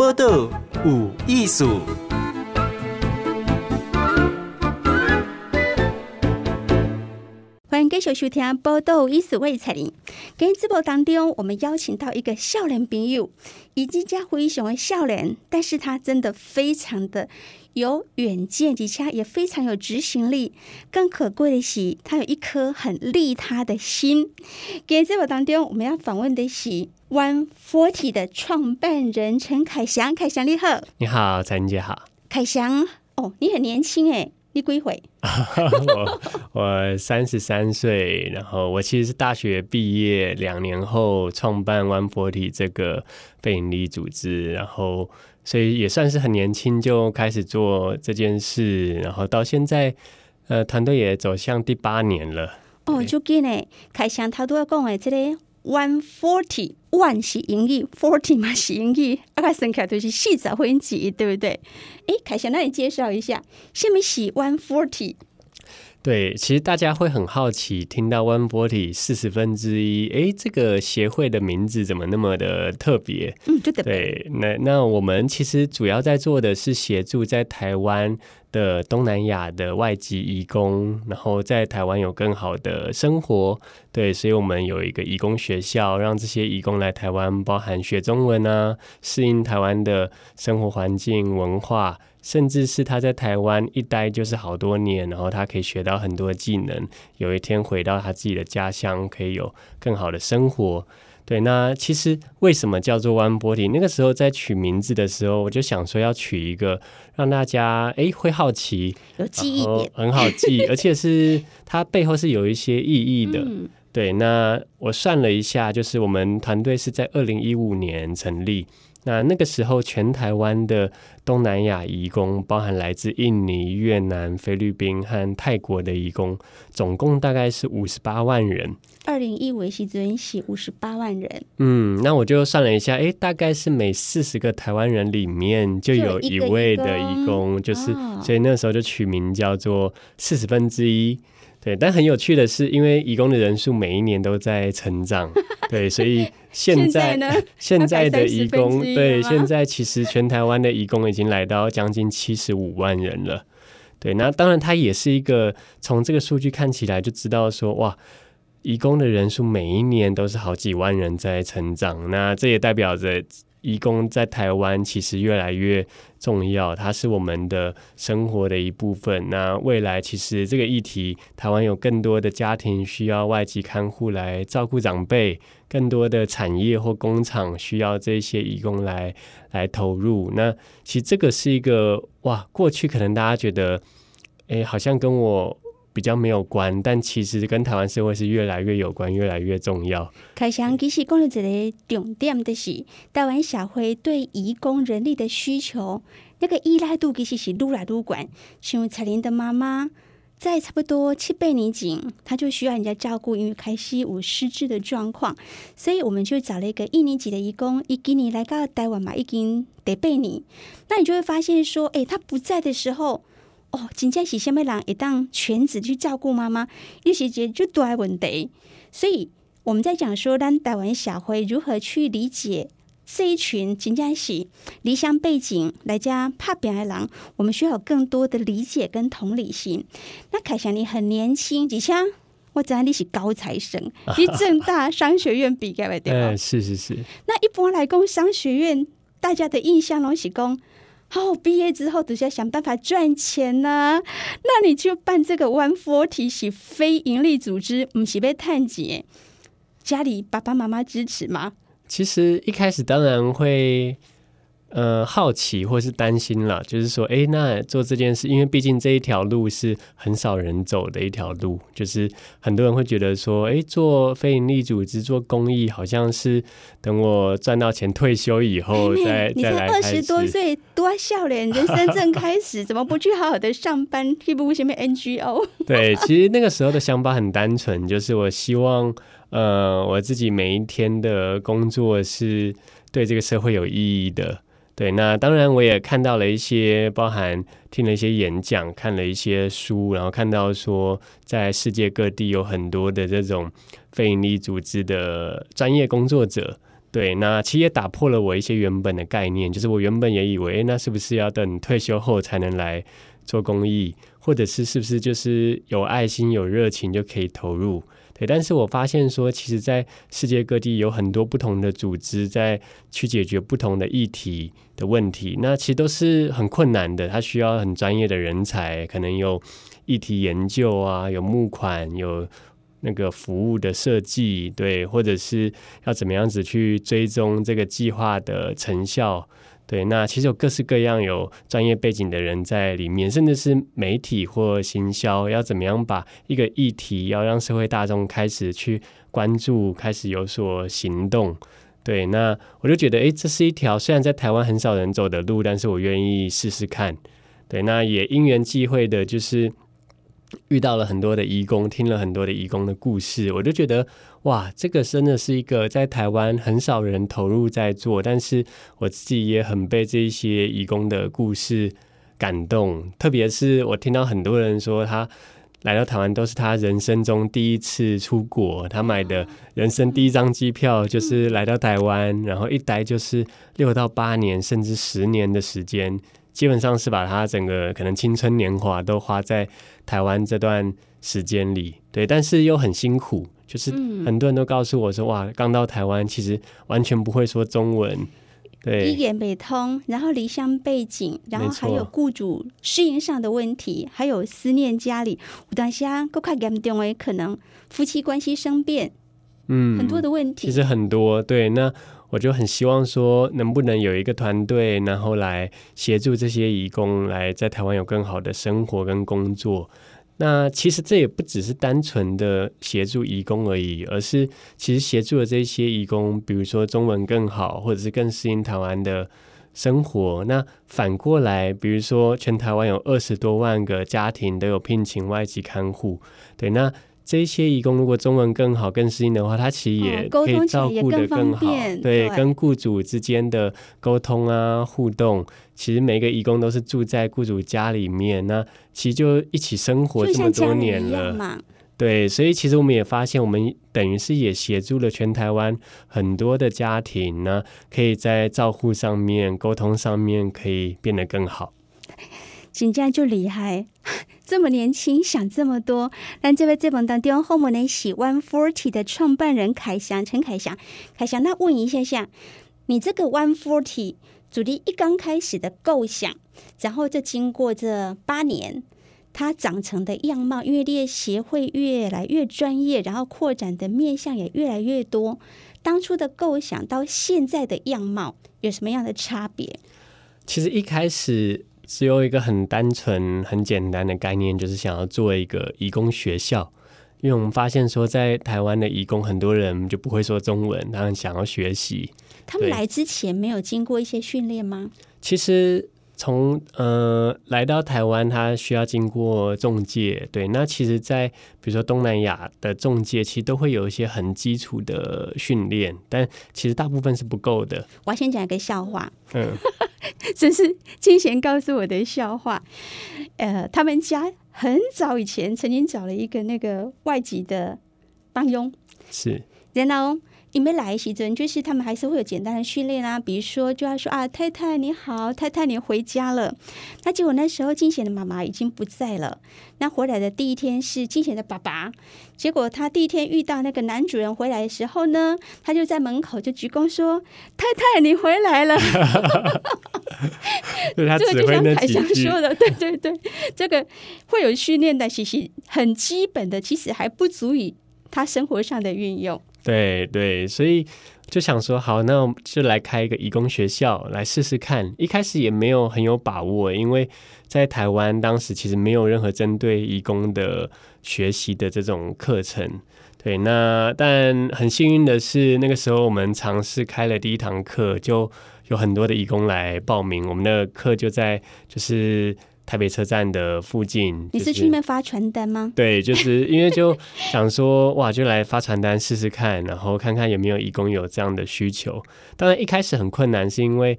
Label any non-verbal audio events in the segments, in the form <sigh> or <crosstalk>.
报道有艺术。继续收听《报道艺术》，我是采玲。今天直播当中，我们邀请到一个少年朋友，以及家非常的少年，但是他真的非常的有远见，而且也非常有执行力。更可贵的是，他有一颗很利他的心。今天直播当中，我们要访问的是 One Forty 的创办人陈凯翔。凯翔你好，你好，彩玲姐好。凯翔哦，你很年轻哎。你几岁？<laughs> 我我三十三岁，然后我其实是大学毕业两年后创办 One Forty 这个非营利组织，然后所以也算是很年轻就开始做这件事，然后到现在，呃，团队也走向第八年了。哦，就给呢，开箱他都要讲诶，这里。One forty one 是英语，forty 嘛是英语，啊个生起来都是四十分之一，对不对？哎，凯翔，那你介绍一下，什么是 One Forty？对，其实大家会很好奇，听到 One Forty 四十分之一，哎，这个协会的名字怎么那么的特别？嗯，对的。对，那那我们其实主要在做的是协助在台湾的东南亚的外籍移工，然后在台湾有更好的生活。对，所以我们有一个移工学校，让这些移工来台湾，包含学中文啊，适应台湾的生活环境、文化。甚至是他在台湾一待就是好多年，然后他可以学到很多技能，有一天回到他自己的家乡，可以有更好的生活。对，那其实为什么叫做 One Forty？那个时候在取名字的时候，我就想说要取一个让大家哎会好奇，有记忆点，很好记，而且是 <laughs> 它背后是有一些意义的。嗯、对，那我算了一下，就是我们团队是在二零一五年成立。那那个时候，全台湾的东南亚移工，包含来自印尼、越南、菲律宾和泰国的移工，总共大概是五十八万人。二零一五是只写五十八万人。嗯，那我就算了一下，哎，大概是每四十个台湾人里面就有一位的移工，就是，所以那时候就取名叫做四十分之一。对，但很有趣的是，因为移工的人数每一年都在成长，<laughs> 对，所以现在现在，现在的移工，对，现在其实全台湾的移工已经来到将近七十五万人了。对，那当然它也是一个从这个数据看起来就知道说，哇，移工的人数每一年都是好几万人在成长，那这也代表着。义工在台湾其实越来越重要，它是我们的生活的一部分。那未来其实这个议题，台湾有更多的家庭需要外籍看护来照顾长辈，更多的产业或工厂需要这些义工来来投入。那其实这个是一个哇，过去可能大家觉得，哎，好像跟我。比较没有关，但其实跟台湾社会是越来越有关，越来越重要。凯翔其实讲了一个重点的是，台湾社会对移工人力的需求，那个依赖度其实是愈来愈高。像采玲的妈妈，在差不多七八年前，她就需要人家照顾，因为开始有失智的状况，所以我们就找了一个一年级的移工，一今年来到台湾嘛，已经得八年。那你就会发现说，哎，他不在的时候。哦，真正是什么人一当全职去照顾妈妈，有些就就大问题。所以我们在讲说，咱台湾社会如何去理解这一群真正是离乡背景来家打拼的人，我们需要有更多的理解跟同理心。那凯翔，你很年轻，而且 <laughs> 我知道你是高材生，<laughs> 你正大商学院毕业的对吧？是是是。那一般来讲，商学院大家的印象拢是讲。好，毕业之后都是要想办法赚钱呐、啊。那你就办这个 One Forty 是非营利组织，不是被探姐家里爸爸妈妈支持吗？其实一开始当然会。呃，好奇或是担心了，就是说，哎，那做这件事，因为毕竟这一条路是很少人走的一条路，就是很多人会觉得说，哎，做非营利组织、做公益，好像是等我赚到钱退休以后 <laughs> 再再来。你才二十多岁，多笑脸，人生正开始，<laughs> 怎么不去好好的上班？去不前面 NGO？<laughs> 对，其实那个时候的想法很单纯，就是我希望，呃，我自己每一天的工作是对这个社会有意义的。对，那当然我也看到了一些，包含听了一些演讲，看了一些书，然后看到说，在世界各地有很多的这种非营利组织的专业工作者，对，那其实也打破了我一些原本的概念，就是我原本也以为，那是不是要等退休后才能来做公益，或者是是不是就是有爱心、有热情就可以投入？对，但是我发现说，其实，在世界各地有很多不同的组织在去解决不同的议题的问题，那其实都是很困难的，它需要很专业的人才，可能有议题研究啊，有募款，有。那个服务的设计，对，或者是要怎么样子去追踪这个计划的成效，对，那其实有各式各样有专业背景的人在里面，甚至是媒体或行销，要怎么样把一个议题要让社会大众开始去关注，开始有所行动，对，那我就觉得，诶，这是一条虽然在台湾很少人走的路，但是我愿意试试看，对，那也因缘际会的，就是。遇到了很多的义工，听了很多的义工的故事，我就觉得哇，这个真的是一个在台湾很少人投入在做，但是我自己也很被这一些义工的故事感动。特别是我听到很多人说，他来到台湾都是他人生中第一次出国，他买的人生第一张机票就是来到台湾，然后一待就是六到八年，甚至十年的时间。基本上是把他整个可能青春年华都花在台湾这段时间里，对，但是又很辛苦，就是很多人都告诉我说，哇，刚到台湾其实完全不会说中文，对，一言不通，然后离乡背景，然后还有雇主适应上的问题，还有思念家里，有当下更快严重为可能夫妻关系生变，嗯，很多的问题，其实很多，对，那。我就很希望说，能不能有一个团队，然后来协助这些移工，来在台湾有更好的生活跟工作。那其实这也不只是单纯的协助移工而已，而是其实协助了这些移工，比如说中文更好，或者是更适应台湾的生活。那反过来，比如说全台湾有二十多万个家庭都有聘请外籍看护，对，那。这些移工如果中文更好、更适应的话，他其实也可以照顾得更好。对，对，跟雇主之间的沟通啊、互动，其实每个移工都是住在雇主家里面，那其实就一起生活这么多年了。对，所以其实我们也发现，我们等于是也协助了全台湾很多的家庭呢，可以在照护上面、沟通上面可以变得更好。真的就厉害。<laughs> 这么年轻，想这么多。但这位这本当中后面呢，是 One Forty 的创办人凯翔，陈凯翔，凯翔，那问一下下，你这个 One Forty 主力一刚开始的构想，然后这经过这八年，它长成的样貌，因为列协会越来越专业，然后扩展的面向也越来越多。当初的构想到现在的样貌有什么样的差别？其实一开始。只有一个很单纯、很简单的概念，就是想要做一个义工学校。因为我们发现说，在台湾的义工很多人就不会说中文，他们想要学习。他们来之前没有经过一些训练吗？其实。从呃来到台湾，他需要经过中介，对。那其实，在比如说东南亚的中介，其实都会有一些很基础的训练，但其实大部分是不够的。我要先讲一个笑话，嗯，<laughs> 这是金贤告诉我的笑话。呃，他们家很早以前曾经找了一个那个外籍的帮佣，是，然后。因为来时阵，就是他们还是会有简单的训练啊，比如说就要说啊，太太你好，太太你回家了。那结果那时候金贤的妈妈已经不在了。那回来的第一天是金贤的爸爸。结果他第一天遇到那个男主人回来的时候呢，他就在门口就鞠躬说：“太太你回来了。<laughs> ”这个就像凯翔说的，对对对，这个会有训练的，其实很基本的，其实还不足以他生活上的运用。对对，所以就想说，好，那我就来开一个义工学校来试试看。一开始也没有很有把握，因为在台湾当时其实没有任何针对义工的学习的这种课程。对，那但很幸运的是，那个时候我们尝试开了第一堂课，就有很多的义工来报名。我们的课就在就是。台北车站的附近，就是，你是去那边发传单吗？对，就是因为就 <laughs> 想说，哇，就来发传单试试看，然后看看有没有义工有这样的需求。当然一开始很困难，是因为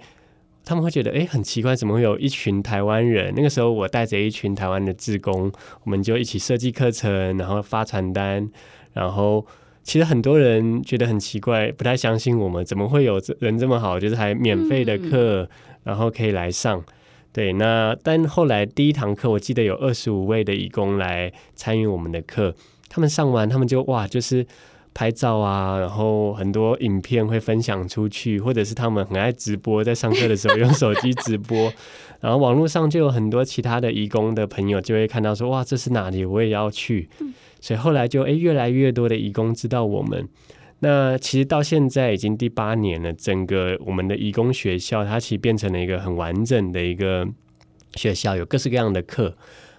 他们会觉得，哎，很奇怪，怎么会有一群台湾人？那个时候我带着一群台湾的志工，我们就一起设计课程，然后发传单，然后其实很多人觉得很奇怪，不太相信我们怎么会有人这么好，就是还免费的课，嗯、然后可以来上。对，那但后来第一堂课，我记得有二十五位的义工来参与我们的课，他们上完，他们就哇，就是拍照啊，然后很多影片会分享出去，或者是他们很爱直播，在上课的时候用手机直播，<laughs> 然后网络上就有很多其他的义工的朋友就会看到说，哇，这是哪里？我也要去。所以后来就诶，越来越多的义工知道我们。那其实到现在已经第八年了，整个我们的义工学校，它其实变成了一个很完整的一个学校，有各式各样的课，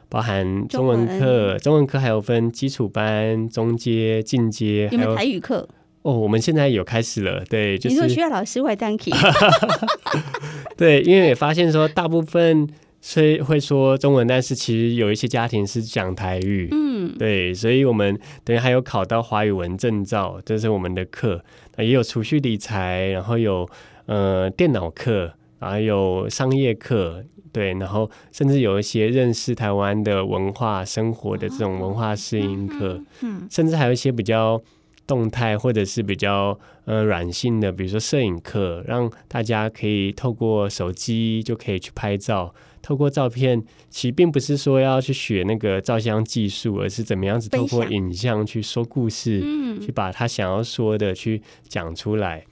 包含中文课，中文，中文课还有分基础班、中阶、进阶，有没有台语课？哦，我们现在有开始了，对，就是你说需要老师会单起，<laughs> 对，因为也发现说大部分。虽会说中文，但是其实有一些家庭是讲台语，嗯，对，所以我们等于还有考到华语文证照，这是我们的课，也有储蓄理财，然后有呃电脑课，还有商业课，对，然后甚至有一些认识台湾的文化生活的这种文化适应课，嗯，嗯，甚至还有一些比较动态或者是比较呃软性的，比如说摄影课，让大家可以透过手机就可以去拍照。透过照片，其实并不是说要去学那个照相技术，而是怎么样子透过影像去说故事，嗯，去把他想要说的去讲出来。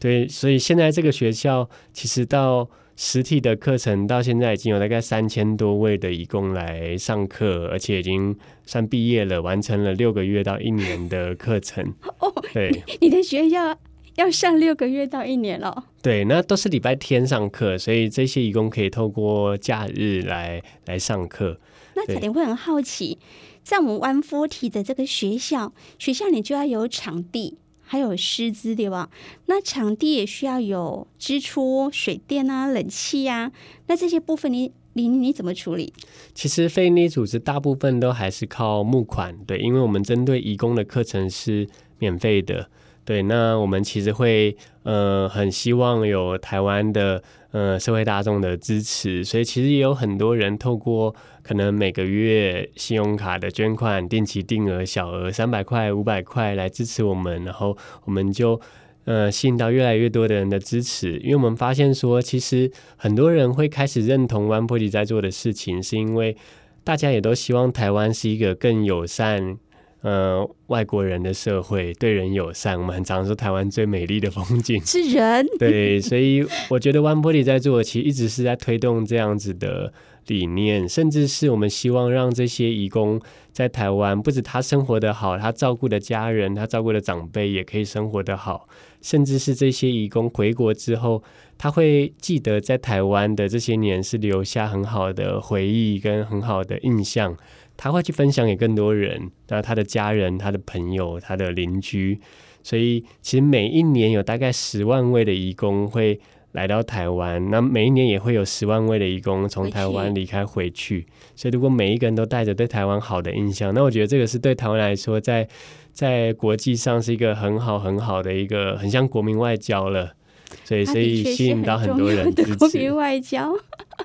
对，所以现在这个学校其实到实体的课程到现在已经有大概三千多位的义工来上课，而且已经算毕业了，完成了六个月到一年的课程。<laughs> 哦，对，你的学校。要上六个月到一年了。对，那都是礼拜天上课，所以这些义工可以透过假日来来上课。那肯定会很好奇，在我们 One Forty 的这个学校，学校你就要有场地，还有师资，对吧？那场地也需要有支出，水电啊、冷气啊。那这些部分你你你怎么处理？其实非营利组织大部分都还是靠募款，对，因为我们针对义工的课程是免费的。对，那我们其实会呃很希望有台湾的呃社会大众的支持，所以其实也有很多人透过可能每个月信用卡的捐款、定期定额、小额三百块、五百块来支持我们，然后我们就呃吸引到越来越多的人的支持，因为我们发现说，其实很多人会开始认同 One Forty 在做的事情，是因为大家也都希望台湾是一个更友善。呃，外国人的社会对人友善，我们很常说台湾最美丽的风景 <laughs> 是人。对，所以我觉得 One Forty 在做，其实一直是在推动这样子的理念，甚至是我们希望让这些义工在台湾，不止他生活得好，他照顾的家人，他照顾的长辈也可以生活得好，甚至是这些义工回国之后，他会记得在台湾的这些年是留下很好的回忆跟很好的印象。他会去分享给更多人，那他的家人、他的朋友、他的邻居，所以其实每一年有大概十万位的义工会来到台湾，那每一年也会有十万位的义工从台湾离开回去。所以如果每一个人都带着对台湾好的印象，那我觉得这个是对台湾来说，在在国际上是一个很好很好的一个很像国民外交了。所以所以吸引到很多人支持。国民外交，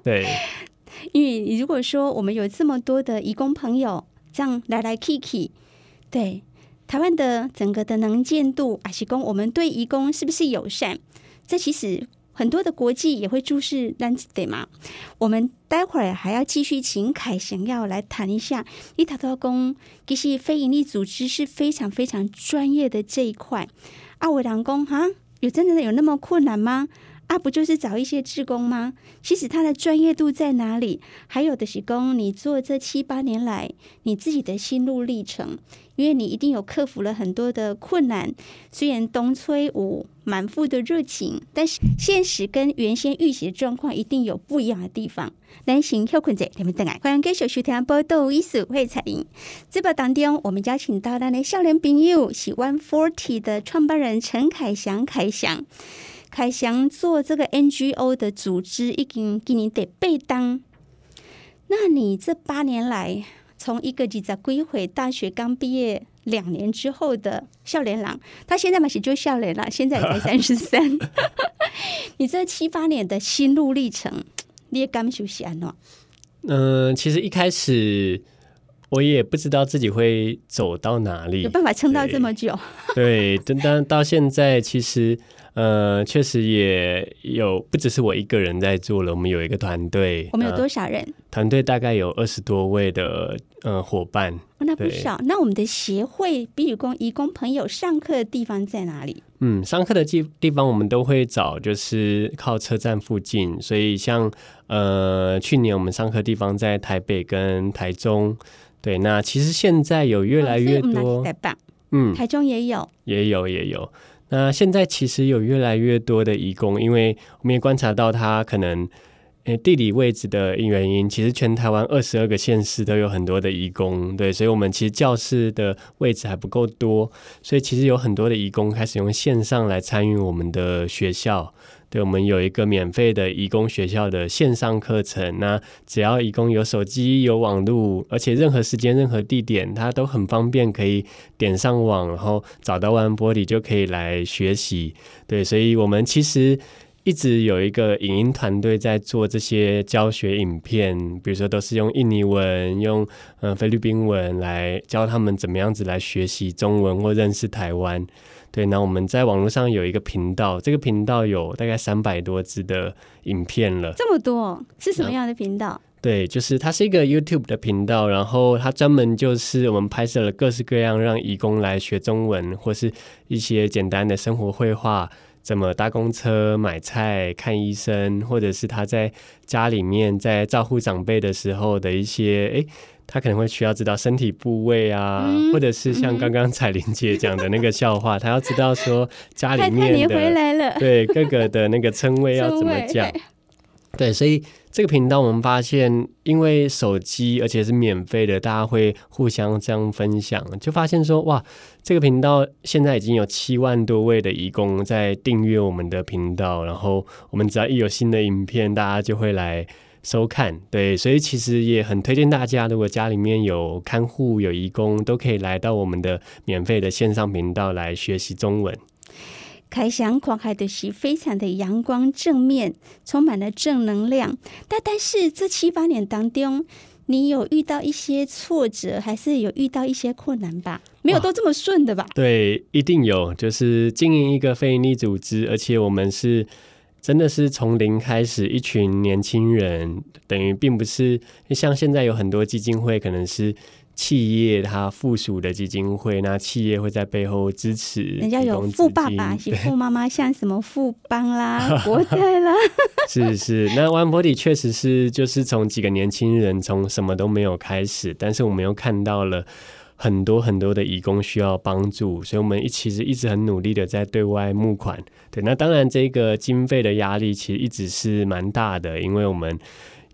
对。<laughs> 因为你如果说我们有这么多的移工朋友这样来来去去，对台湾的整个的能见度，还是说我们对移工是不是友善？这其实很多的国际也会注视，对吗？我们待会儿还要继续请凯翔要来谈一下，一塔多工其实非营利组织是非常非常专业的这一块。阿伟郎工哈，有真的有那么困难吗？啊，不就是找一些志工吗？其实他的专业度在哪里？还有的是工，你做这七八年来，你自己的心路历程，因为你一定有克服了很多的困难。虽然东吹舞满腹的热情，但是现实跟原先预期的状况一定有不一样的地方。男性休困者，你们等下欢迎继续收听报道，艺术会彩铃。这报当中，我们邀请到咱的少年朋友是 One Forty 的创办人陈凯祥，凯翔。凯翔做这个 NGO 的组织已经给你得背当，那你这八年来，从一个几在归回大学刚毕业两年之后的少年郎，他现在嘛是就少年了，现在也才 <laughs> 三十三。你这七八年的心路历程，你也感受是安诺？嗯，其实一开始我也不知道自己会走到哪里，有办法撑到这么久。对，但但到现在其实。呃，确实也有不只是我一个人在做了，我们有一个团队。我们有多少人？团队大概有二十多位的呃伙伴。哦，那不少。那我们的协会比如工义工朋友上课的地方在哪里？嗯，上课的地地方我们都会找，就是靠车站附近。所以像呃去年我们上课地方在台北跟台中。对，那其实现在有越来越多。哦，嗯，台中也有，也有也有。那现在其实有越来越多的义工，因为我们也观察到他可能，诶地理位置的原因，其实全台湾二十二个县市都有很多的义工，对，所以我们其实教室的位置还不够多，所以其实有很多的义工开始用线上来参与我们的学校。对，我们有一个免费的义工学校的线上课程，那只要义工有手机、有网络，而且任何时间、任何地点，他都很方便，可以点上网，然后找到万玻璃就可以来学习。对，所以我们其实一直有一个影音团队在做这些教学影片，比如说都是用印尼文、用呃菲律宾文来教他们怎么样子来学习中文或认识台湾。对，那我们在网络上有一个频道，这个频道有大概三百多支的影片了。这么多是什么样的频道？对，就是它是一个 YouTube 的频道，然后它专门就是我们拍摄了各式各样让义工来学中文，或是一些简单的生活绘画，怎么搭公车、买菜、看医生，或者是他在家里面在照顾长辈的时候的一些诶他可能会需要知道身体部位啊，嗯、或者是像刚刚彩玲姐讲的那个笑话，他要知道说家里面的对各个的那个称谓要怎么讲。对，所以这个频道我们发现，因为手机而且是免费的，大家会互相这样分享，就发现说哇，这个频道现在已经有七万多位的义工在订阅我们的频道，然后我们只要一有新的影片，大家就会来。收看，对，所以其实也很推荐大家，如果家里面有看护、有义工，都可以来到我们的免费的线上频道来学习中文。开箱狂海的是非常的阳光正面，充满了正能量。但但是这七八年当中，你有遇到一些挫折，还是有遇到一些困难吧？没有都这么顺的吧？对，一定有。就是经营一个非营利组织，而且我们是。真的是从零开始，一群年轻人，等于并不是像现在有很多基金会，可能是企业它附属的基金会，那企业会在背后支持。人家有富爸爸、富妈妈，像什么富邦啦、<laughs> 国泰啦。<laughs> 是是，那 One Body 确实是就是从几个年轻人从什么都没有开始，但是我们又看到了。很多很多的义工需要帮助，所以我们一其实一直很努力的在对外募款。对，那当然这个经费的压力其实一直是蛮大的，因为我们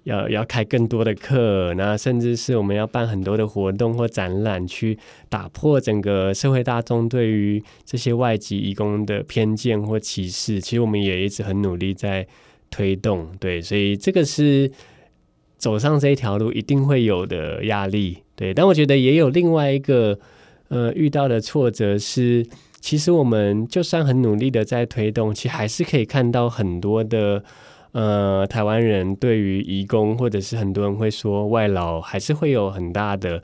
要要开更多的课，那甚至是我们要办很多的活动或展览，去打破整个社会大众对于这些外籍移工的偏见或歧视。其实我们也一直很努力在推动。对，所以这个是走上这一条路一定会有的压力。对，但我觉得也有另外一个呃遇到的挫折是，其实我们就算很努力的在推动，其实还是可以看到很多的呃台湾人对于移工，或者是很多人会说外劳，还是会有很大的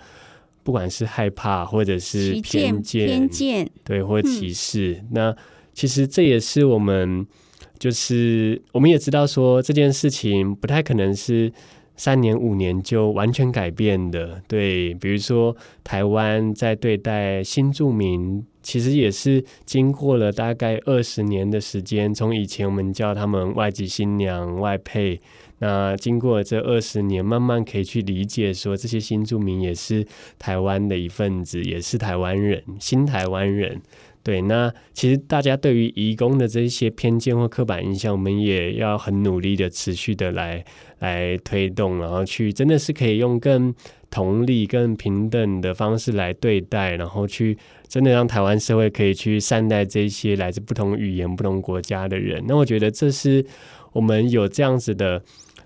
不管是害怕或者是偏见，偏见对，或歧视。嗯、那其实这也是我们就是我们也知道说这件事情不太可能是。三年五年就完全改变的，对，比如说台湾在对待新住民，其实也是经过了大概二十年的时间。从以前我们叫他们外籍新娘、外配，那经过这二十年，慢慢可以去理解说，这些新住民也是台湾的一份子，也是台湾人，新台湾人。对，那其实大家对于移工的这些偏见或刻板印象，我们也要很努力的、持续的来来推动，然后去真的是可以用更同理、更平等的方式来对待，然后去真的让台湾社会可以去善待这些来自不同语言、不同国家的人。那我觉得这是我们有这样子的，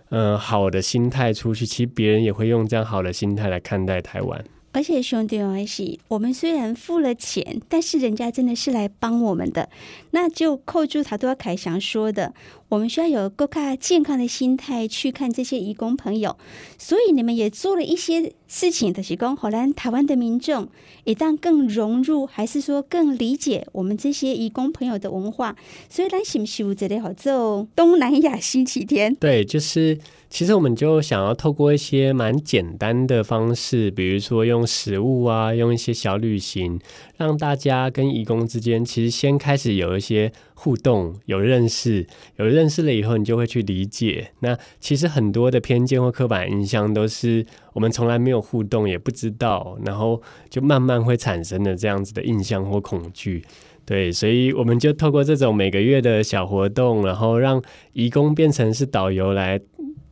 呃，好的心态出去，其实别人也会用这样好的心态来看待台湾。而且兄弟们是，我们虽然付了钱，但是人家真的是来帮我们的。那就扣住他都要凯翔说的，我们需要有更加健康的心态去看这些移工朋友。所以你们也做了一些事情的是讲，荷兰台湾的民众一旦更融入，还是说更理解我们这些移工朋友的文化？所以，咱是不是有这里好做东南亚星期天？对，就是其实我们就想要透过一些蛮简单的方式，比如说用食物啊，用一些小旅行，让大家跟移工之间其实先开始有一些互动，有认识，有认识了以后，你就会去理解。那其实很多的偏见或刻板印象都是。我们从来没有互动，也不知道，然后就慢慢会产生的这样子的印象或恐惧，对，所以我们就透过这种每个月的小活动，然后让移工变成是导游来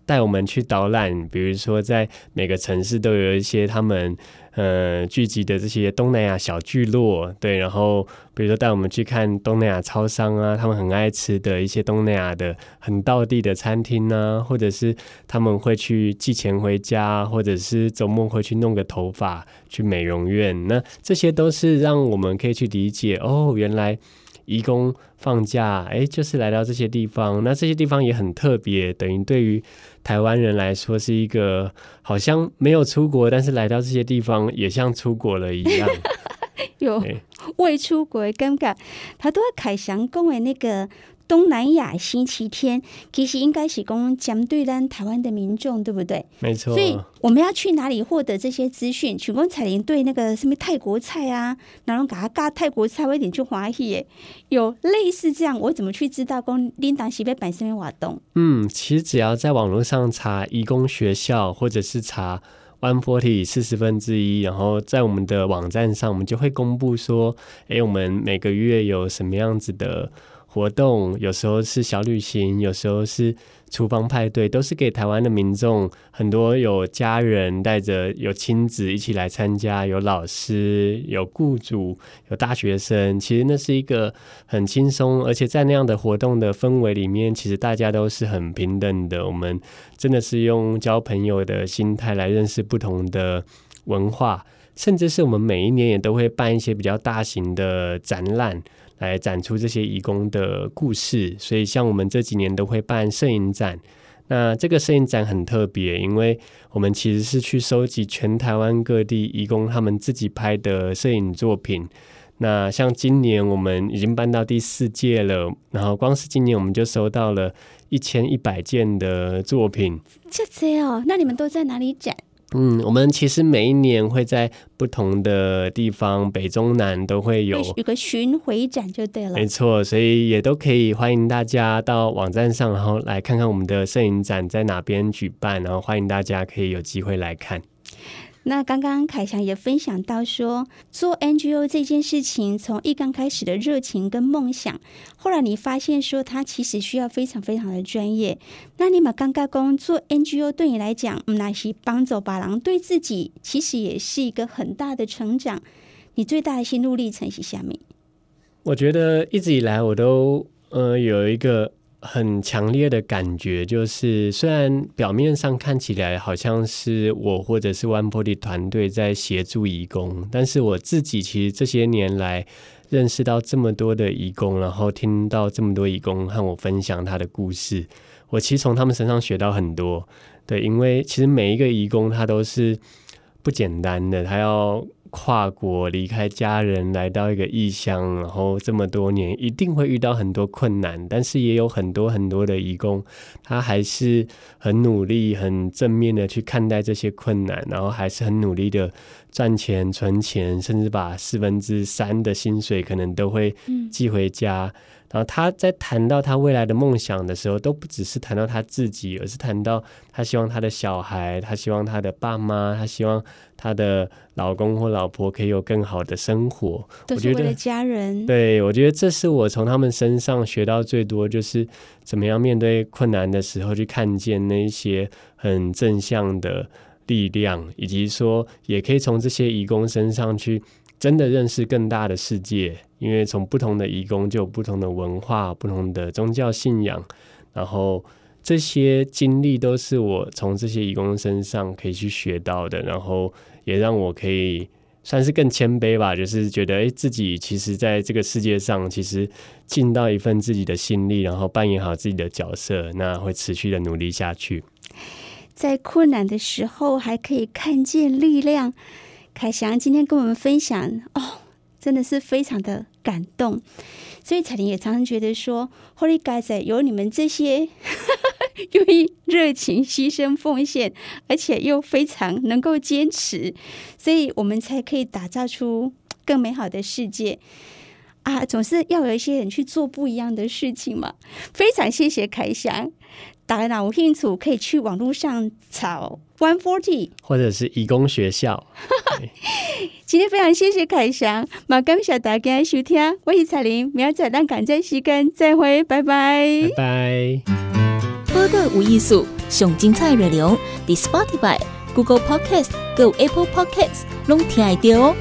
带我们去导览，比如说在每个城市都有一些他们。呃，聚集的这些东南亚小聚落，对，然后比如说带我们去看东南亚超商啊，他们很爱吃的一些东南亚的很道地的餐厅啊，或者是他们会去寄钱回家，或者是周末会去弄个头发去美容院，那这些都是让我们可以去理解哦，原来。移工放假，哎，就是来到这些地方。那这些地方也很特别，等于对于台湾人来说是一个好像没有出国，但是来到这些地方也像出国了一样。<laughs> 有未出国的感觉，他都要凯翔讲的那个。东南亚星期天其实应该是讲针对咱台湾的民众，对不对？没错。所以我们要去哪里获得这些资讯？请问彩玲对那个什么泰国菜啊，然后给他嘎泰国菜，我一点就欢喜耶。有类似这样，我怎么去知道讲琳达西北板上面瓦东？嗯，其实只要在网络上查移工学校，或者是查 One Forty 四十分之一，然后在我们的网站上，我们就会公布说，哎，我们每个月有什么样子的。活动有时候是小旅行，有时候是厨房派对，都是给台湾的民众。很多有家人带着有亲子一起来参加，有老师、有雇主、有大学生。其实那是一个很轻松，而且在那样的活动的氛围里面，其实大家都是很平等的。我们真的是用交朋友的心态来认识不同的文化，甚至是我们每一年也都会办一些比较大型的展览。来展出这些义工的故事，所以像我们这几年都会办摄影展。那这个摄影展很特别，因为我们其实是去收集全台湾各地义工他们自己拍的摄影作品。那像今年我们已经办到第四届了，然后光是今年我们就收到了一千一百件的作品。这这哦，那你们都在哪里展？嗯，我们其实每一年会在不同的地方，北中南都会有有个巡回展就对了。没错，所以也都可以欢迎大家到网站上，然后来看看我们的摄影展在哪边举办，然后欢迎大家可以有机会来看。那刚刚凯翔也分享到说，做 NGO 这件事情，从一刚开始的热情跟梦想，后来你发现说，它其实需要非常非常的专业。那你们刚刚讲做 NGO 对你来讲，那是帮助别人，对自己其实也是一个很大的成长。你最大的心路历程是下面？我觉得一直以来我都呃有一个。很强烈的感觉，就是虽然表面上看起来好像是我或者是 One Body 团队在协助移工，但是我自己其实这些年来认识到这么多的移工，然后听到这么多移工和我分享他的故事，我其实从他们身上学到很多。对，因为其实每一个移工他都是不简单的，他要。跨国离开家人来到一个异乡，然后这么多年一定会遇到很多困难，但是也有很多很多的义工，他还是很努力、很正面的去看待这些困难，然后还是很努力的赚钱、存钱，甚至把四分之三的薪水可能都会寄回家。然后他在谈到他未来的梦想的时候，都不只是谈到他自己，而是谈到他希望他的小孩，他希望他的爸妈，他希望他的老公或老婆可以有更好的生活。都是为了家人。对，我觉得这是我从他们身上学到最多，就是怎么样面对困难的时候去看见那些很正向的力量，以及说也可以从这些义工身上去。真的认识更大的世界，因为从不同的移工就有不同的文化、不同的宗教信仰，然后这些经历都是我从这些移工身上可以去学到的，然后也让我可以算是更谦卑吧，就是觉得诶，自己其实在这个世界上，其实尽到一份自己的心力，然后扮演好自己的角色，那会持续的努力下去。在困难的时候还可以看见力量。凯翔今天跟我们分享哦，真的是非常的感动。所以彩玲也常常觉得说，Holy Guys 有你们这些 <laughs> 愿意热情牺牲奉献，而且又非常能够坚持，所以我们才可以打造出更美好的世界啊！总是要有一些人去做不一样的事情嘛。非常谢谢凯翔。大家有兴趣可以去网络上找 One Forty，或者是义工学校。<laughs> 今天非常谢谢凯翔，马感谢大家收听，我是彩玲，明仔咱赶在时间再会，拜拜，拜拜。播客无艺术，上精彩内容，The Spotify、Google Podcast、Go Apple Podcasts，拢听得到哦。